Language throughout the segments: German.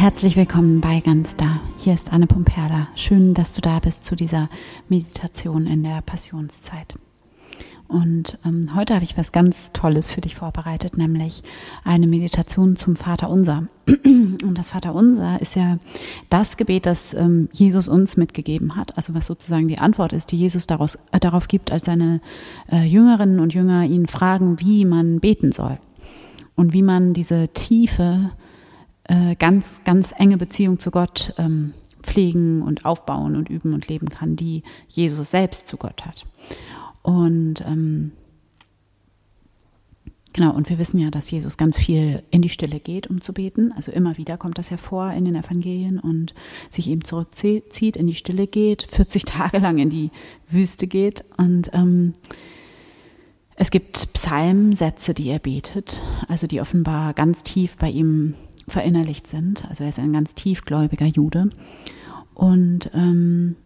herzlich willkommen bei Ganz Da. Hier ist Anne Pumperla. Schön, dass du da bist zu dieser Meditation in der Passionszeit. Und ähm, heute habe ich was ganz Tolles für dich vorbereitet, nämlich eine Meditation zum Vater Unser. Und das Vater Unser ist ja das Gebet, das ähm, Jesus uns mitgegeben hat. Also was sozusagen die Antwort ist, die Jesus daraus, äh, darauf gibt, als seine äh, Jüngerinnen und Jünger ihn fragen, wie man beten soll. Und wie man diese tiefe, äh, ganz, ganz enge Beziehung zu Gott ähm, pflegen und aufbauen und üben und leben kann, die Jesus selbst zu Gott hat. Und ähm, genau, und wir wissen ja, dass Jesus ganz viel in die Stille geht, um zu beten. Also immer wieder kommt das hervor in den Evangelien und sich eben zurückzieht, in die Stille geht, 40 Tage lang in die Wüste geht. Und ähm, es gibt Psalmsätze, die er betet, also die offenbar ganz tief bei ihm verinnerlicht sind. Also er ist ein ganz tiefgläubiger Jude. Und ähm,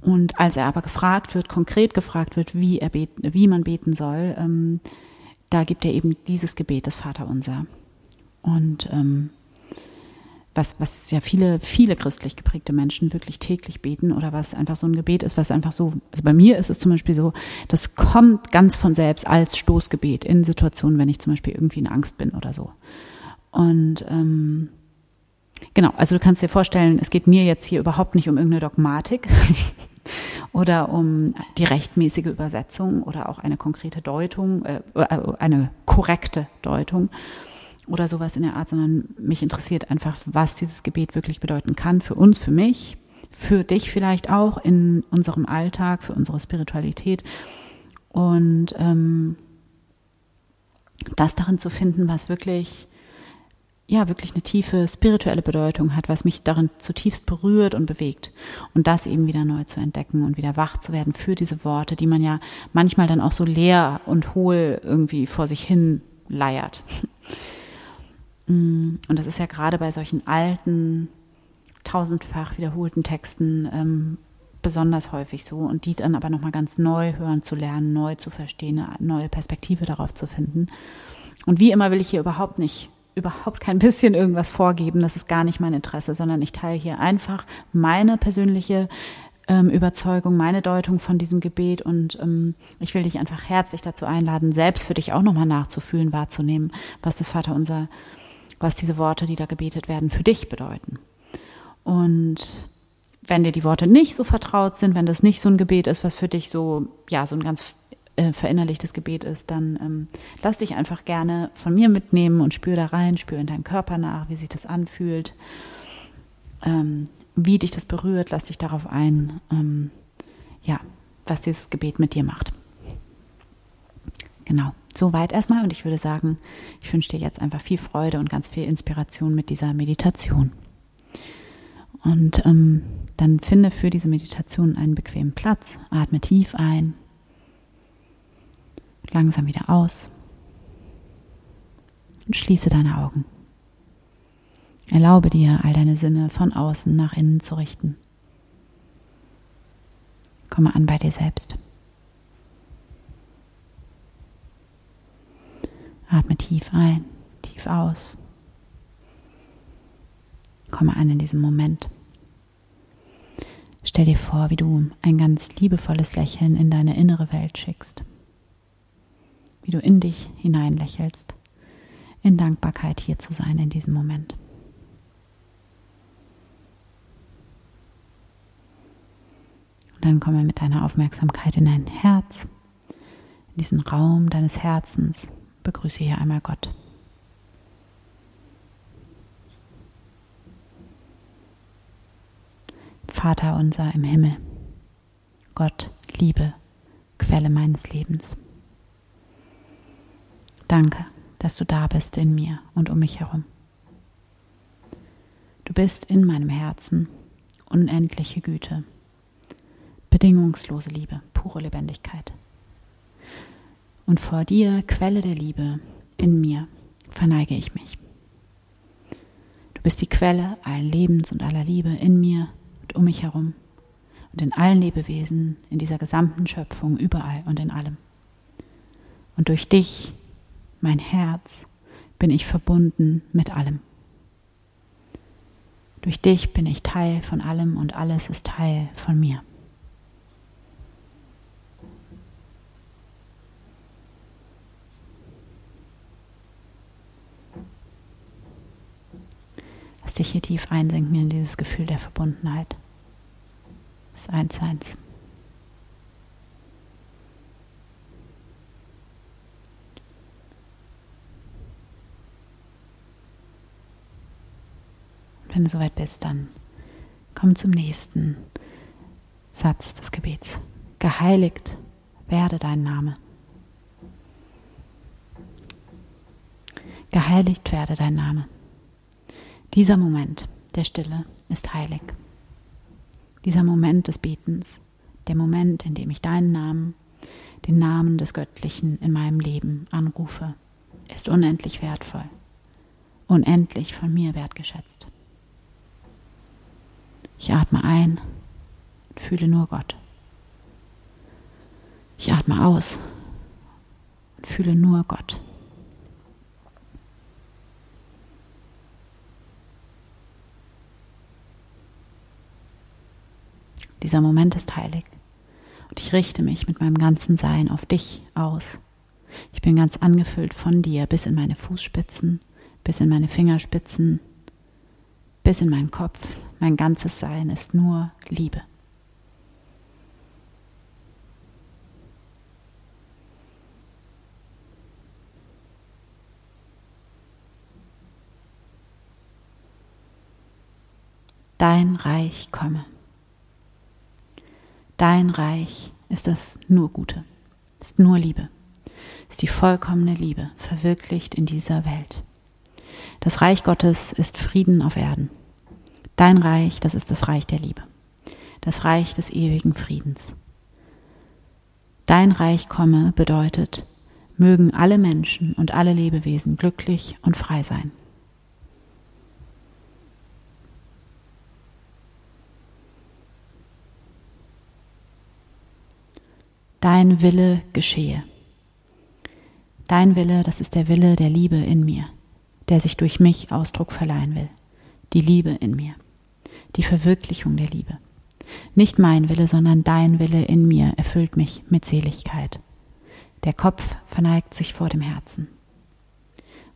und als er aber gefragt wird, konkret gefragt wird, wie, er beten, wie man beten soll, ähm, da gibt er eben dieses Gebet des Vaterunser. Und ähm, was, was ja viele, viele christlich geprägte Menschen wirklich täglich beten oder was einfach so ein Gebet ist, was einfach so, also bei mir ist es zum Beispiel so, das kommt ganz von selbst als Stoßgebet in Situationen, wenn ich zum Beispiel irgendwie in Angst bin oder so. Und ähm, genau, also du kannst dir vorstellen, es geht mir jetzt hier überhaupt nicht um irgendeine Dogmatik. oder um die rechtmäßige Übersetzung oder auch eine konkrete Deutung, äh, äh, eine korrekte Deutung oder sowas in der Art, sondern mich interessiert einfach, was dieses Gebet wirklich bedeuten kann für uns, für mich, für dich vielleicht auch in unserem Alltag, für unsere Spiritualität und ähm, das darin zu finden, was wirklich ja wirklich eine tiefe spirituelle Bedeutung hat, was mich darin zutiefst berührt und bewegt. Und das eben wieder neu zu entdecken und wieder wach zu werden für diese Worte, die man ja manchmal dann auch so leer und hohl irgendwie vor sich hin leiert. Mm, und das ist ja gerade bei solchen alten, tausendfach wiederholten Texten ähm, besonders häufig so und die dann aber nochmal ganz neu hören zu lernen, neu zu verstehen, eine neue Perspektive darauf zu finden. Und wie immer will ich hier überhaupt nicht überhaupt kein bisschen irgendwas vorgeben. Das ist gar nicht mein Interesse, sondern ich teile hier einfach meine persönliche ähm, Überzeugung, meine Deutung von diesem Gebet und ähm, ich will dich einfach herzlich dazu einladen, selbst für dich auch nochmal nachzufühlen, wahrzunehmen, was das Vaterunser, was diese Worte, die da gebetet werden, für dich bedeuten. Und wenn dir die Worte nicht so vertraut sind, wenn das nicht so ein Gebet ist, was für dich so, ja, so ein ganz äh, verinnerlichtes Gebet ist, dann ähm, lass dich einfach gerne von mir mitnehmen und spür da rein, spür in deinen Körper nach, wie sich das anfühlt, ähm, wie dich das berührt, lass dich darauf ein, ähm, ja, was dieses Gebet mit dir macht. Genau, soweit erstmal und ich würde sagen, ich wünsche dir jetzt einfach viel Freude und ganz viel Inspiration mit dieser Meditation. Und ähm, dann finde für diese Meditation einen bequemen Platz, atme tief ein langsam wieder aus und schließe deine Augen. Erlaube dir, all deine Sinne von außen nach innen zu richten. Komme an bei dir selbst. Atme tief ein, tief aus. Komme an in diesem Moment. Stell dir vor, wie du ein ganz liebevolles Lächeln in deine innere Welt schickst wie du in dich hineinlächelst, in Dankbarkeit hier zu sein in diesem Moment. Und dann komme mit deiner Aufmerksamkeit in dein Herz, in diesen Raum deines Herzens. Begrüße hier einmal Gott. Vater unser im Himmel, Gott, Liebe, Quelle meines Lebens. Danke, dass du da bist in mir und um mich herum. Du bist in meinem Herzen unendliche Güte, bedingungslose Liebe, pure Lebendigkeit. Und vor dir, Quelle der Liebe, in mir verneige ich mich. Du bist die Quelle allen Lebens und aller Liebe in mir und um mich herum und in allen Lebewesen, in dieser gesamten Schöpfung, überall und in allem. Und durch dich mein Herz, bin ich verbunden mit allem. Durch dich bin ich Teil von allem und alles ist Teil von mir. Lass dich hier tief einsinken in dieses Gefühl der Verbundenheit, des Einsseins. Wenn du soweit bist, dann komm zum nächsten Satz des Gebets. Geheiligt werde dein Name. Geheiligt werde dein Name. Dieser Moment der Stille ist heilig. Dieser Moment des Betens, der Moment, in dem ich deinen Namen, den Namen des Göttlichen in meinem Leben anrufe, ist unendlich wertvoll, unendlich von mir wertgeschätzt. Ich atme ein und fühle nur Gott. Ich atme aus und fühle nur Gott. Dieser Moment ist heilig und ich richte mich mit meinem ganzen Sein auf dich aus. Ich bin ganz angefüllt von dir bis in meine Fußspitzen, bis in meine Fingerspitzen, bis in meinen Kopf, mein ganzes Sein ist nur Liebe. Dein Reich komme. Dein Reich ist das nur Gute, ist nur Liebe, ist die vollkommene Liebe, verwirklicht in dieser Welt. Das Reich Gottes ist Frieden auf Erden. Dein Reich, das ist das Reich der Liebe, das Reich des ewigen Friedens. Dein Reich komme bedeutet, mögen alle Menschen und alle Lebewesen glücklich und frei sein. Dein Wille geschehe. Dein Wille, das ist der Wille der Liebe in mir, der sich durch mich Ausdruck verleihen will. Die Liebe in mir die Verwirklichung der Liebe. Nicht mein Wille, sondern dein Wille in mir erfüllt mich mit Seligkeit. Der Kopf verneigt sich vor dem Herzen.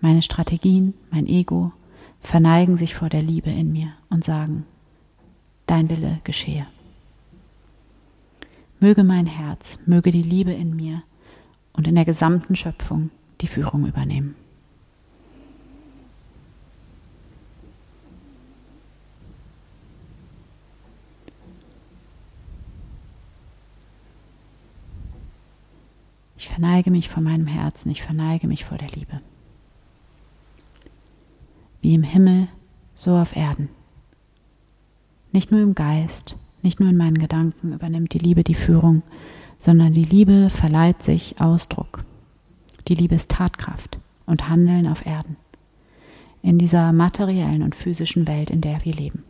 Meine Strategien, mein Ego verneigen sich vor der Liebe in mir und sagen, dein Wille geschehe. Möge mein Herz, möge die Liebe in mir und in der gesamten Schöpfung die Führung übernehmen. Ich verneige mich vor meinem Herzen, ich verneige mich vor der Liebe. Wie im Himmel, so auf Erden. Nicht nur im Geist, nicht nur in meinen Gedanken übernimmt die Liebe die Führung, sondern die Liebe verleiht sich Ausdruck. Die Liebe ist Tatkraft und Handeln auf Erden. In dieser materiellen und physischen Welt, in der wir leben.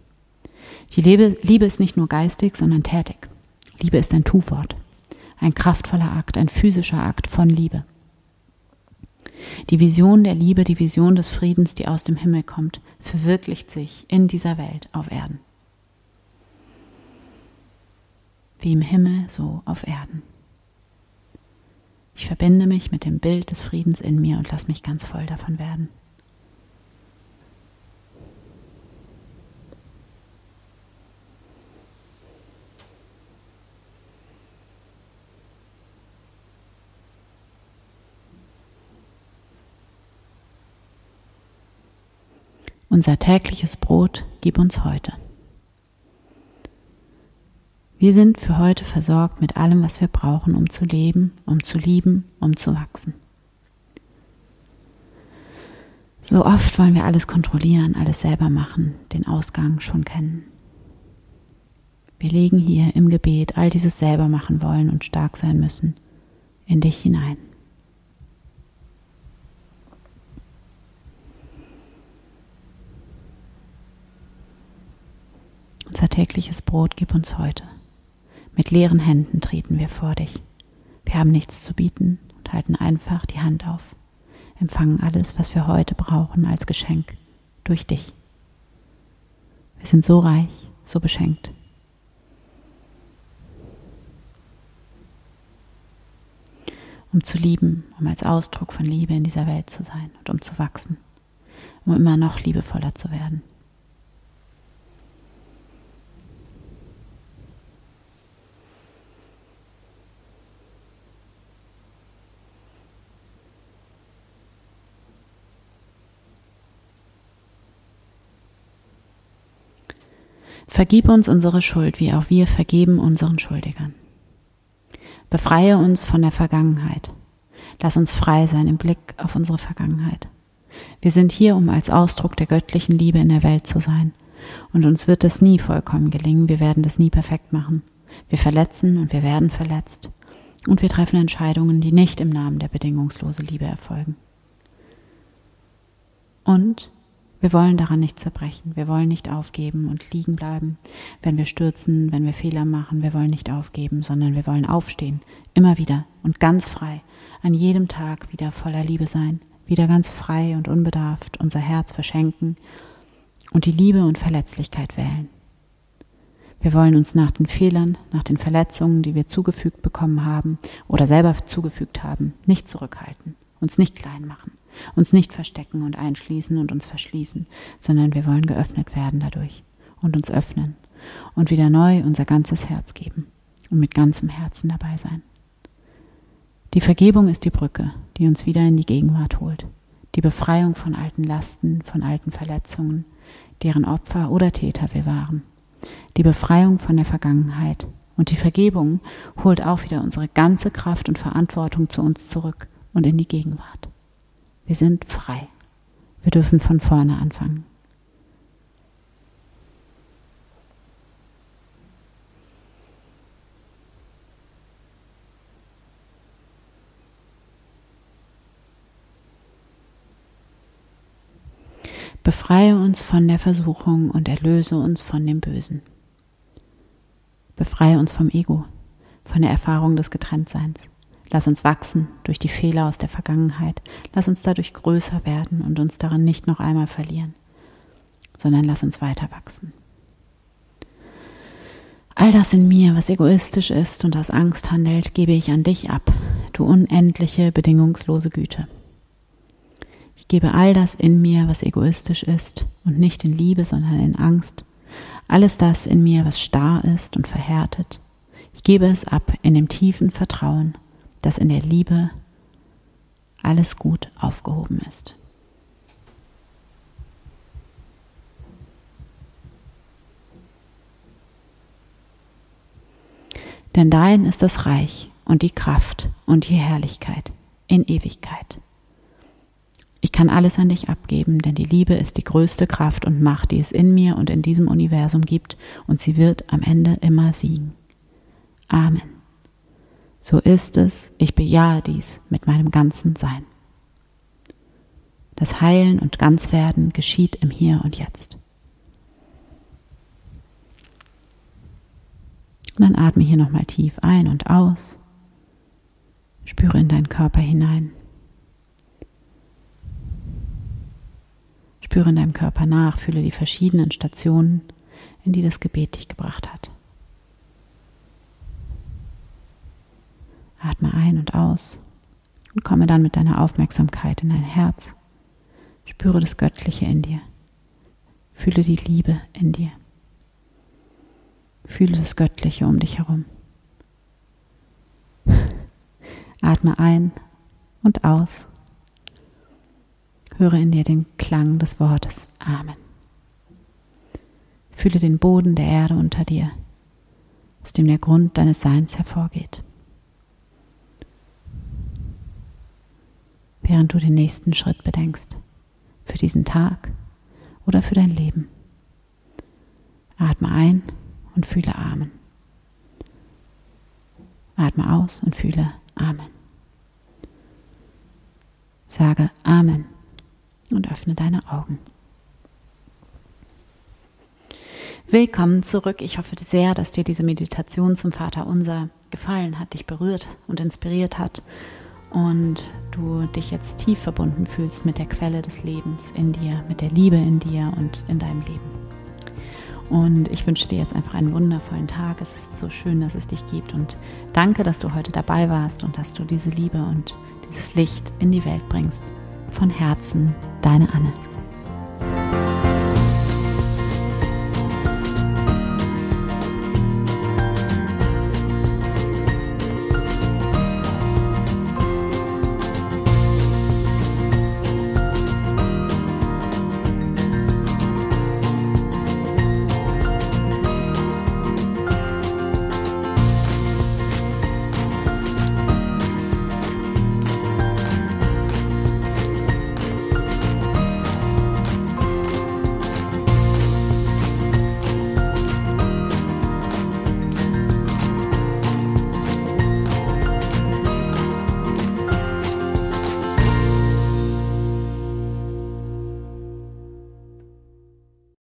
Die Liebe, ist nicht nur geistig, sondern tätig. Liebe ist ein Tu-Wort ein kraftvoller Akt, ein physischer Akt von Liebe. Die Vision der Liebe, die Vision des Friedens, die aus dem Himmel kommt, verwirklicht sich in dieser Welt auf Erden. Wie im Himmel, so auf Erden. Ich verbinde mich mit dem Bild des Friedens in mir und lass mich ganz voll davon werden. Unser tägliches Brot gib uns heute. Wir sind für heute versorgt mit allem, was wir brauchen, um zu leben, um zu lieben, um zu wachsen. So oft wollen wir alles kontrollieren, alles selber machen, den Ausgang schon kennen. Wir legen hier im Gebet all dieses selber machen wollen und stark sein müssen in dich hinein. Unser tägliches Brot gib uns heute. Mit leeren Händen treten wir vor dich. Wir haben nichts zu bieten und halten einfach die Hand auf, empfangen alles, was wir heute brauchen als Geschenk durch dich. Wir sind so reich, so beschenkt. Um zu lieben, um als Ausdruck von Liebe in dieser Welt zu sein und um zu wachsen, um immer noch liebevoller zu werden. Vergib uns unsere Schuld, wie auch wir vergeben unseren Schuldigern. Befreie uns von der Vergangenheit. Lass uns frei sein im Blick auf unsere Vergangenheit. Wir sind hier, um als Ausdruck der göttlichen Liebe in der Welt zu sein. Und uns wird es nie vollkommen gelingen, wir werden das nie perfekt machen. Wir verletzen und wir werden verletzt. Und wir treffen Entscheidungen, die nicht im Namen der bedingungslosen Liebe erfolgen. Und wir wollen daran nicht zerbrechen. Wir wollen nicht aufgeben und liegen bleiben, wenn wir stürzen, wenn wir Fehler machen. Wir wollen nicht aufgeben, sondern wir wollen aufstehen. Immer wieder und ganz frei. An jedem Tag wieder voller Liebe sein. Wieder ganz frei und unbedarft unser Herz verschenken und die Liebe und Verletzlichkeit wählen. Wir wollen uns nach den Fehlern, nach den Verletzungen, die wir zugefügt bekommen haben oder selber zugefügt haben, nicht zurückhalten, uns nicht klein machen uns nicht verstecken und einschließen und uns verschließen, sondern wir wollen geöffnet werden dadurch und uns öffnen und wieder neu unser ganzes Herz geben und mit ganzem Herzen dabei sein. Die Vergebung ist die Brücke, die uns wieder in die Gegenwart holt. Die Befreiung von alten Lasten, von alten Verletzungen, deren Opfer oder Täter wir waren. Die Befreiung von der Vergangenheit. Und die Vergebung holt auch wieder unsere ganze Kraft und Verantwortung zu uns zurück und in die Gegenwart. Wir sind frei. Wir dürfen von vorne anfangen. Befreie uns von der Versuchung und erlöse uns von dem Bösen. Befreie uns vom Ego, von der Erfahrung des Getrenntseins. Lass uns wachsen durch die Fehler aus der Vergangenheit. Lass uns dadurch größer werden und uns darin nicht noch einmal verlieren, sondern lass uns weiter wachsen. All das in mir, was egoistisch ist und aus Angst handelt, gebe ich an dich ab, du unendliche, bedingungslose Güte. Ich gebe all das in mir, was egoistisch ist und nicht in Liebe, sondern in Angst. Alles das in mir, was starr ist und verhärtet. Ich gebe es ab in dem tiefen Vertrauen dass in der Liebe alles gut aufgehoben ist. Denn dein ist das Reich und die Kraft und die Herrlichkeit in Ewigkeit. Ich kann alles an dich abgeben, denn die Liebe ist die größte Kraft und Macht, die es in mir und in diesem Universum gibt, und sie wird am Ende immer siegen. Amen. So ist es, ich bejahe dies mit meinem ganzen Sein. Das Heilen und Ganzwerden geschieht im Hier und Jetzt. Und dann atme hier nochmal tief ein und aus. Spüre in deinen Körper hinein. Spüre in deinem Körper nach, fühle die verschiedenen Stationen, in die das Gebet dich gebracht hat. Atme ein und aus und komme dann mit deiner Aufmerksamkeit in dein Herz. Spüre das Göttliche in dir. Fühle die Liebe in dir. Fühle das Göttliche um dich herum. Atme ein und aus. Höre in dir den Klang des Wortes Amen. Fühle den Boden der Erde unter dir, aus dem der Grund deines Seins hervorgeht. Während du den nächsten Schritt bedenkst, für diesen Tag oder für dein Leben. Atme ein und fühle Amen. Atme aus und fühle Amen. Sage Amen und öffne deine Augen. Willkommen zurück. Ich hoffe sehr, dass dir diese Meditation zum Vater Unser gefallen hat, dich berührt und inspiriert hat und du dich jetzt tief verbunden fühlst mit der Quelle des Lebens in dir, mit der Liebe in dir und in deinem Leben. Und ich wünsche dir jetzt einfach einen wundervollen Tag. Es ist so schön, dass es dich gibt. Und danke, dass du heute dabei warst und dass du diese Liebe und dieses Licht in die Welt bringst. Von Herzen, deine Anne.